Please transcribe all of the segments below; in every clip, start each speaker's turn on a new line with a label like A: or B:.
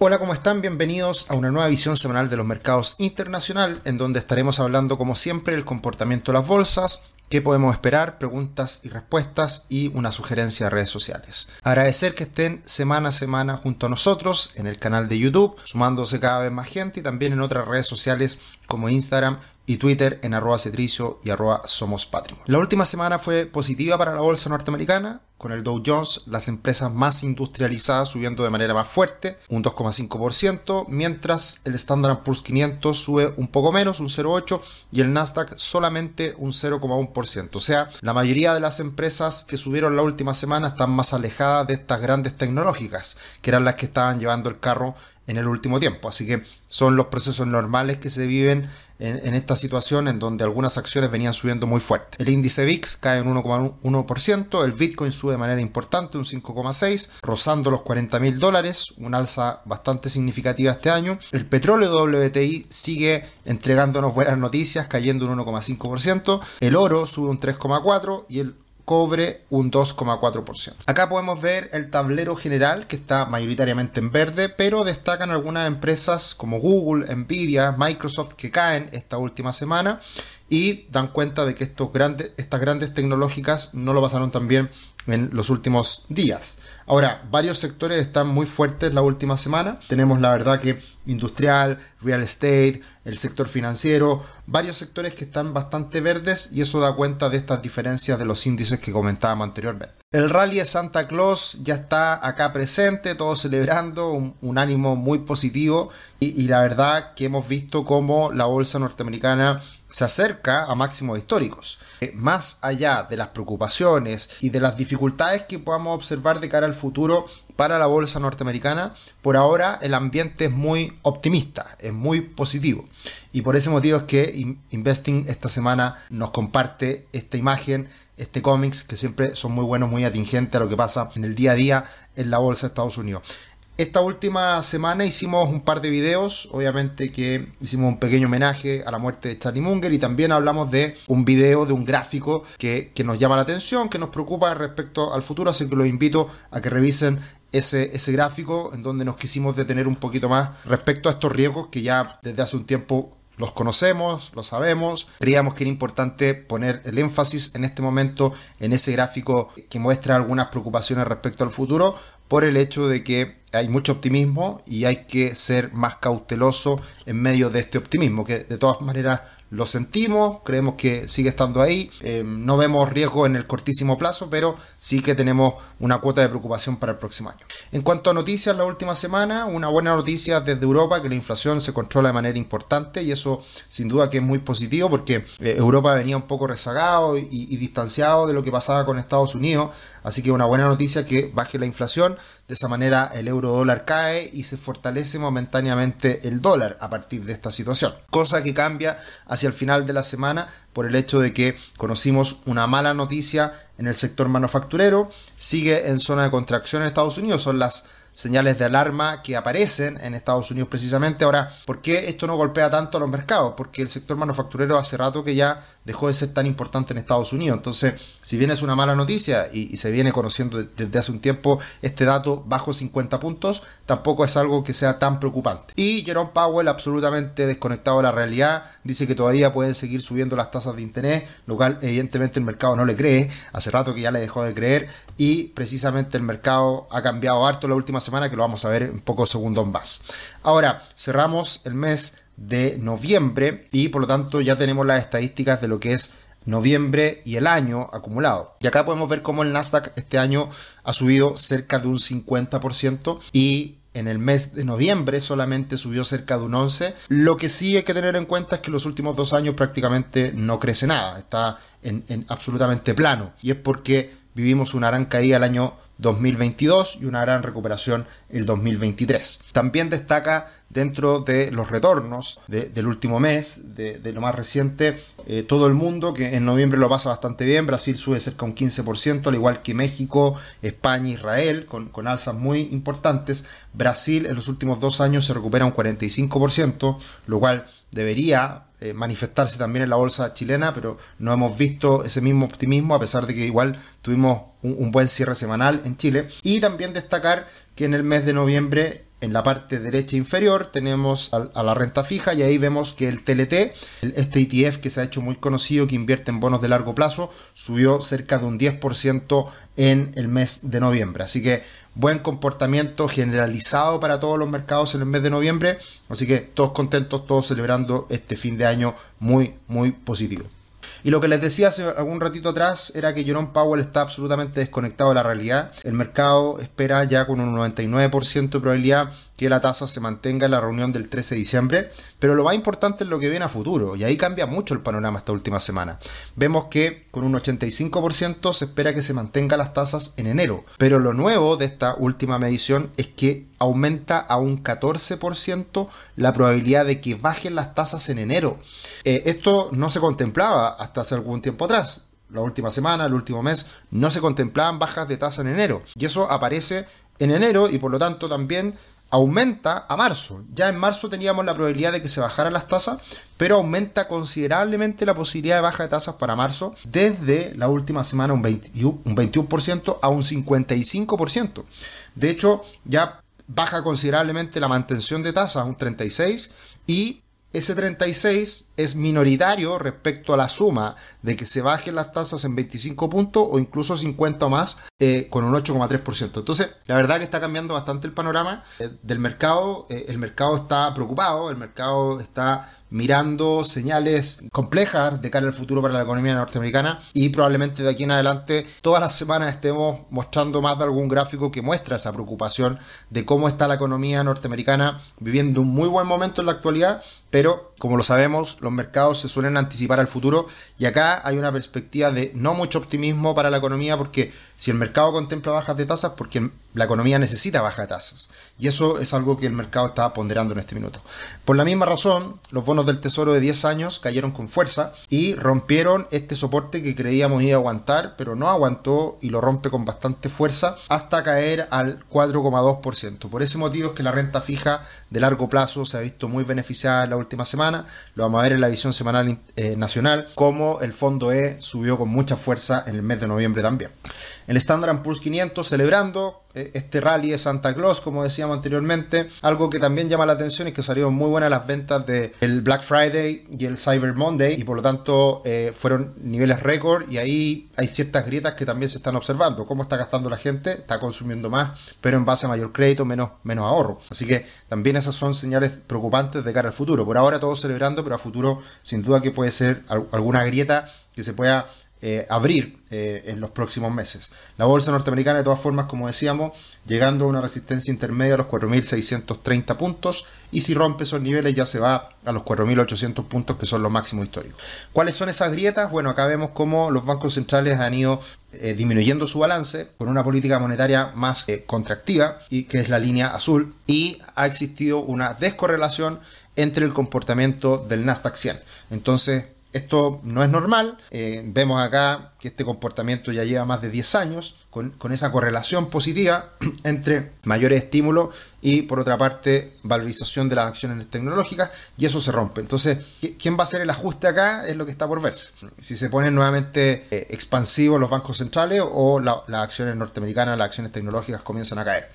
A: Hola, ¿cómo están? Bienvenidos a una nueva visión semanal de los mercados internacional, en donde estaremos hablando, como siempre, del comportamiento de las bolsas, qué podemos esperar, preguntas y respuestas y una sugerencia de redes sociales. Agradecer que estén semana a semana junto a nosotros en el canal de YouTube, sumándose cada vez más gente y también en otras redes sociales como Instagram y Twitter en arroba cetricio y arroba somos patrimonio. La última semana fue positiva para la bolsa norteamericana, con el Dow Jones, las empresas más industrializadas subiendo de manera más fuerte, un 2,5%, mientras el Standard Poor's 500 sube un poco menos, un 0,8%, y el Nasdaq solamente un 0,1%. O sea, la mayoría de las empresas que subieron la última semana están más alejadas de estas grandes tecnológicas, que eran las que estaban llevando el carro en el último tiempo. Así que son los procesos normales que se viven en, esta situación en donde algunas acciones venían subiendo muy fuerte. El índice VIX cae un 1,1%, el Bitcoin sube de manera importante un 5,6%, rozando los 40 mil dólares, una alza bastante significativa este año. El petróleo WTI sigue entregándonos buenas noticias, cayendo un 1,5%, el oro sube un 3,4% y el cobre un 2,4%. Acá podemos ver el tablero general que está mayoritariamente en verde, pero destacan algunas empresas como Google, Nvidia, Microsoft que caen esta última semana y dan cuenta de que estos grandes, estas grandes tecnológicas no lo pasaron tan bien en los últimos días. Ahora, varios sectores están muy fuertes la última semana. Tenemos la verdad que industrial, real estate, el sector financiero, varios sectores que están bastante verdes y eso da cuenta de estas diferencias de los índices que comentábamos anteriormente. El rally de Santa Claus ya está acá presente, todos celebrando, un, ánimo muy positivo y, y la verdad que hemos visto cómo la bolsa norteamericana se acerca a máximos históricos. Eh, más allá de las preocupaciones y de las dificultades que podamos observar de cara al futuro para la bolsa norteamericana, por ahora el ambiente es muy optimista, es muy positivo. Y por ese motivo es que Investing esta semana nos comparte esta imagen, este cómics, que siempre son muy buenos, muy atingentes a lo que pasa en el día a día en la bolsa de Estados Unidos. Esta última semana hicimos un par de videos, obviamente que hicimos un pequeño homenaje a la muerte de Charlie Munger y también hablamos de un video, de un gráfico que, nos llama la atención, que nos preocupa respecto al futuro, así que los invito a que revisen ese, ese gráfico en donde nos quisimos detener un poquito más respecto a estos riesgos que ya desde hace un tiempo los conocemos, lo sabemos. Creíamos que era importante poner el énfasis en este momento en ese gráfico que muestra algunas preocupaciones respecto al futuro por el hecho de que hay mucho optimismo y hay que ser más cauteloso en medio de este optimismo, que de todas maneras lo sentimos, creemos que sigue estando ahí, eh, no vemos riesgo en el cortísimo plazo, pero sí que tenemos una cuota de preocupación para el próximo año. En cuanto a noticias, la última semana, una buena noticia desde Europa, que la inflación se controla de manera importante y eso sin duda que es muy positivo porque eh, Europa venía un poco rezagado y, y distanciado de lo que pasaba con Estados Unidos, así que una buena noticia que baje la inflación, de esa manera el euro dólar cae y se fortalece momentáneamente el dólar a partir de esta situación. Cosa que cambia hacia el final de la semana por el hecho de que conocimos una mala noticia en el sector manufacturero. Sigue en zona de contracción en Estados Unidos. Son las señales de alarma que aparecen en Estados Unidos precisamente. Ahora, ¿por qué esto no golpea tanto a los mercados? Porque el sector manufacturero hace rato que ya dejó de ser tan importante en Estados Unidos. Entonces, si bien es una mala noticia y, se viene conociendo desde hace un tiempo este dato bajo 50 puntos, tampoco es algo que sea tan preocupante. Y Jerome Powell, absolutamente desconectado de la realidad, dice que todavía pueden seguir subiendo las tasas de interés, lo cual evidentemente el mercado no le cree. Hace rato que ya le dejó de creer y precisamente el mercado ha cambiado harto la última semana, que lo vamos a ver en pocos segundos más. Ahora, cerramos el mes de noviembre y por lo tanto ya tenemos las estadísticas de lo que es noviembre y el año acumulado. Y acá podemos ver cómo el Nasdaq este año ha subido cerca de un 50% y en el mes de noviembre solamente subió cerca de un 11%. Lo que sí hay que tener en cuenta es que los últimos dos años prácticamente no crece nada, está en, en absolutamente plano. Y es porque vivimos una gran caída el año 2022 y una gran recuperación el 2023. También destaca dentro de los retornos del último mes, de, lo más reciente, eh, todo el mundo que en noviembre lo pasa bastante bien, Brasil sube cerca un 15%, al igual que México, España, Israel, con, con alzas muy importantes. Brasil en los últimos dos años se recupera un 45%, lo cual debería eh, manifestarse también en la bolsa chilena, pero no hemos visto ese mismo optimismo a pesar de que igual tuvimos un, buen cierre semanal en Chile. Y también destacar que en el mes de noviembre en la parte derecha inferior tenemos a, la renta fija y ahí vemos que el TLT, este ETF que se ha hecho muy conocido, que invierte en bonos de largo plazo, subió cerca de un 10% en el mes de noviembre. Así que buen comportamiento generalizado para todos los mercados en el mes de noviembre. Así que todos contentos, todos celebrando este fin de año muy, muy positivo. Y lo que les decía hace algún ratito atrás era que Jerome Powell está absolutamente desconectado de la realidad. El mercado espera ya con un 99% de probabilidad que la tasa se mantenga en la reunión del 13 de diciembre, pero lo más importante es lo que viene a futuro, y ahí cambia mucho el panorama esta última semana. Vemos que con un 85% se espera que se mantenga las tasas en enero, pero lo nuevo de esta última medición es que aumenta a un 14% la probabilidad de que bajen las tasas en enero. Eh, esto no se contemplaba hasta hace algún tiempo atrás. La última semana, el último mes, no se contemplaban bajas de tasa en enero. Y eso aparece en enero y por lo tanto también aumenta a marzo. Ya en marzo teníamos la probabilidad de que se bajaran las tasas, pero aumenta considerablemente la posibilidad de baja de tasas para marzo desde la última semana un, 21% a un 55%. De hecho, ya baja considerablemente la mantención de tasas a un 36% y ese 36 es minoritario respecto a la suma de que se bajen las tasas en 25 puntos o incluso 50 o más eh, con un 8,3%. Entonces, la verdad que está cambiando bastante el panorama eh, del mercado. Eh, el mercado está preocupado, el mercado está mirando señales complejas de cara al futuro para la economía norteamericana y probablemente de aquí en adelante todas las semanas estemos mostrando más de algún gráfico que muestra esa preocupación de cómo está la economía norteamericana viviendo un muy buen momento en la actualidad, pero como lo sabemos, los mercados se suelen anticipar al futuro y acá hay una perspectiva de no mucho optimismo para la economía porque si el mercado contempla bajas de tasas, porque la economía necesita bajas de tasas. Y eso es algo que el mercado está ponderando en este minuto. Por la misma razón, los bonos del Tesoro de 10 años cayeron con fuerza y rompieron este soporte que creíamos iba a aguantar, pero no aguantó y lo rompe con bastante fuerza hasta caer al 4,2%. Por ese motivo es que la renta fija de largo plazo se ha visto muy beneficiada en la última semana. Lo vamos a ver en la visión semanal eh, nacional, como el fondo E subió con mucha fuerza en el mes de noviembre también. El Standard Poor's 500 celebrando este rally de Santa Claus, como decíamos anteriormente. Algo que también llama la atención es que salieron muy buenas las ventas del Black Friday y el Cyber Monday y por lo tanto eh, fueron niveles récord y ahí hay ciertas grietas que también se están observando. Cómo está gastando la gente, está consumiendo más, pero en base a mayor crédito, menos, menos ahorro. Así que también esas son señales preocupantes de cara al futuro. Por ahora todos celebrando, pero a futuro sin duda que puede ser alguna grieta que se pueda eh, abrir eh, en los próximos meses. La bolsa norteamericana, de todas formas, como decíamos, llegando a una resistencia intermedia a los 4.630 puntos y si rompe esos niveles ya se va a los 4.800 puntos que son los máximos históricos. ¿Cuáles son esas grietas? Bueno, acá vemos cómo los bancos centrales han ido eh, disminuyendo su balance con una política monetaria más contractiva y que es la línea azul y ha existido una descorrelación entre el comportamiento del Nasdaq 100. Entonces, esto no es normal. Eh, vemos acá que este comportamiento ya lleva más de 10 años, con, esa correlación positiva entre mayores estímulos y, por otra parte, valorización de las acciones tecnológicas, y eso se rompe. Entonces, ¿quién va a hacer el ajuste acá? Es lo que está por verse. Si se ponen nuevamente eh, expansivos los bancos centrales o las acciones norteamericanas, las acciones tecnológicas comienzan a caer.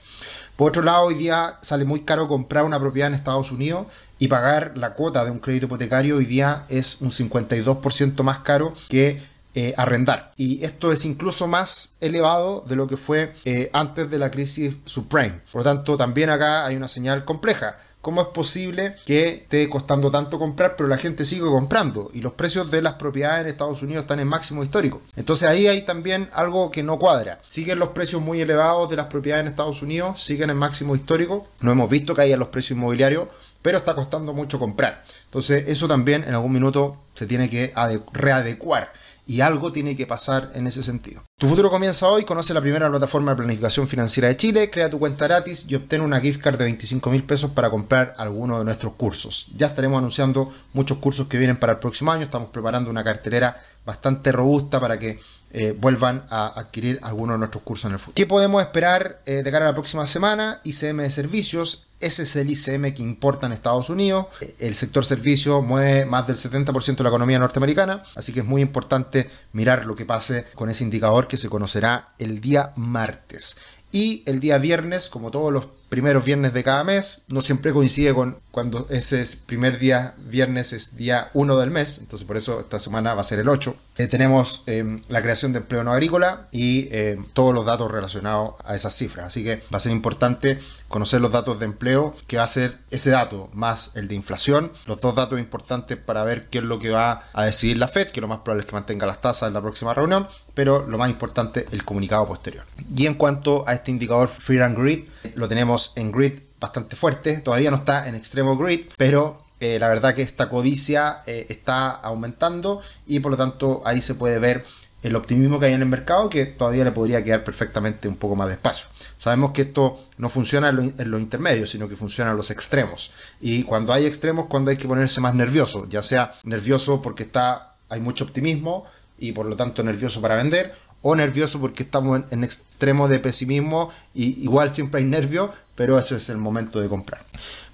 A: Por otro lado, hoy día sale muy caro comprar una propiedad en Estados Unidos y pagar la cuota de un crédito hipotecario hoy día es un 52% más caro que eh, arrendar. Y esto es incluso más elevado de lo que fue eh, antes de la crisis subprime. Por lo tanto, también acá hay una señal compleja. ¿Cómo es posible que esté costando tanto comprar, pero la gente sigue comprando? Y los precios de las propiedades en Estados Unidos están en máximo histórico. Entonces ahí hay también algo que no cuadra. Siguen los precios muy elevados de las propiedades en Estados Unidos, siguen en máximo histórico. No hemos visto que haya los precios inmobiliarios, pero está costando mucho comprar. Entonces eso también en algún minuto se tiene que readecuar y algo tiene que pasar en ese sentido. Tu futuro comienza hoy, conoce la primera plataforma de planificación financiera de Chile, crea tu cuenta gratis y obtén una gift card de 25 mil pesos para comprar alguno de nuestros cursos. Ya estaremos anunciando muchos cursos que vienen para el próximo año, estamos preparando una cartelera bastante robusta para que eh, vuelvan a adquirir algunos de nuestros cursos en el futuro. ¿Qué podemos esperar eh, de cara a la próxima semana? ICM de servicios. Ese es el ICM que importa en Estados Unidos. Eh, el sector servicio mueve más del 70% de la economía norteamericana, así que es muy importante mirar lo que pase con ese indicador que se conocerá el día martes. Y el día viernes, como todos los primeros viernes de cada mes. No siempre coincide con cuando ese primer día, viernes, es día 1 del mes. Entonces por eso esta semana va a ser el 8. Eh, tenemos em, la creación de empleo no agrícola y em, todos los datos relacionados a esas cifras. Así que va a ser importante conocer los datos de empleo, que va a ser ese dato más el de inflación. Los dos datos importantes para ver qué es lo que va a decidir la Fed, que lo más probable es que mantenga las tasas en la próxima reunión. Pero lo más importante, el comunicado posterior. Y en cuanto a este indicador Fear and Grid, lo tenemos en grid bastante fuerte. Todavía no está en extremo grid, pero eh, la verdad que esta codicia eh, está aumentando y por lo tanto ahí se puede ver el optimismo que hay en el mercado que todavía le podría quedar perfectamente un poco más de espacio. Sabemos que esto no funciona en los intermedios, sino que funciona en los extremos. Y cuando hay extremos, cuando hay que ponerse más nervioso, ya sea nervioso porque está, hay mucho optimismo y por lo tanto nervioso para vender, o nervioso porque estamos en, extremo de pesimismo y igual siempre hay nervio, pero ese es el momento de comprar.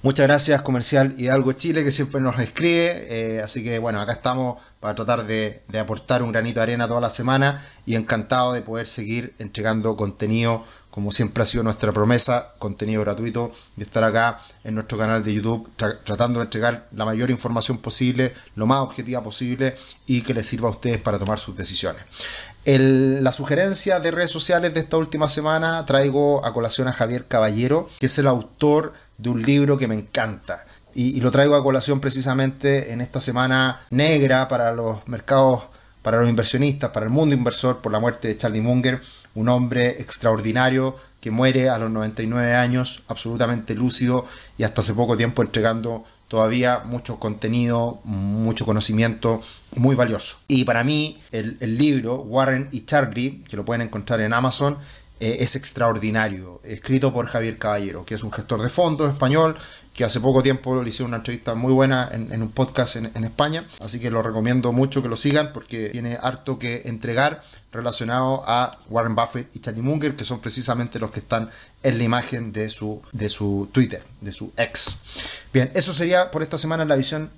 A: Muchas gracias Comercial Hidalgo Chile que siempre nos escribe, eh, así que bueno, acá estamos para tratar de, de, aportar un granito de arena toda la semana y encantado de poder seguir entregando contenido como siempre ha sido nuestra promesa, contenido gratuito y estar acá en nuestro canal de YouTube tratando de entregar la mayor información posible, lo más objetiva posible y que les sirva a ustedes para tomar sus decisiones. La sugerencia de redes sociales de esta última semana traigo a colación a Javier Caballero, que es el autor de un libro que me encanta. Y, y lo traigo a colación precisamente en esta semana negra para los mercados para los inversionistas, para el mundo inversor, por la muerte de Charlie Munger, un hombre extraordinario que muere a los 99 años, absolutamente lúcido y hasta hace poco tiempo entregando todavía mucho contenido, mucho conocimiento muy valioso. Y para mí el, libro Warren y Charlie, que lo pueden encontrar en Amazon, eh, es extraordinario, escrito por Javier Caballero, que es un gestor de fondos español, que hace poco tiempo le hice una entrevista muy buena en, un podcast en, España, así que lo recomiendo mucho que lo sigan porque tiene harto que entregar relacionado a Warren Buffett y Charlie Munger, que son precisamente los que están en la imagen de su, de su Twitter, de su ex. Bien, eso sería por esta semana la visión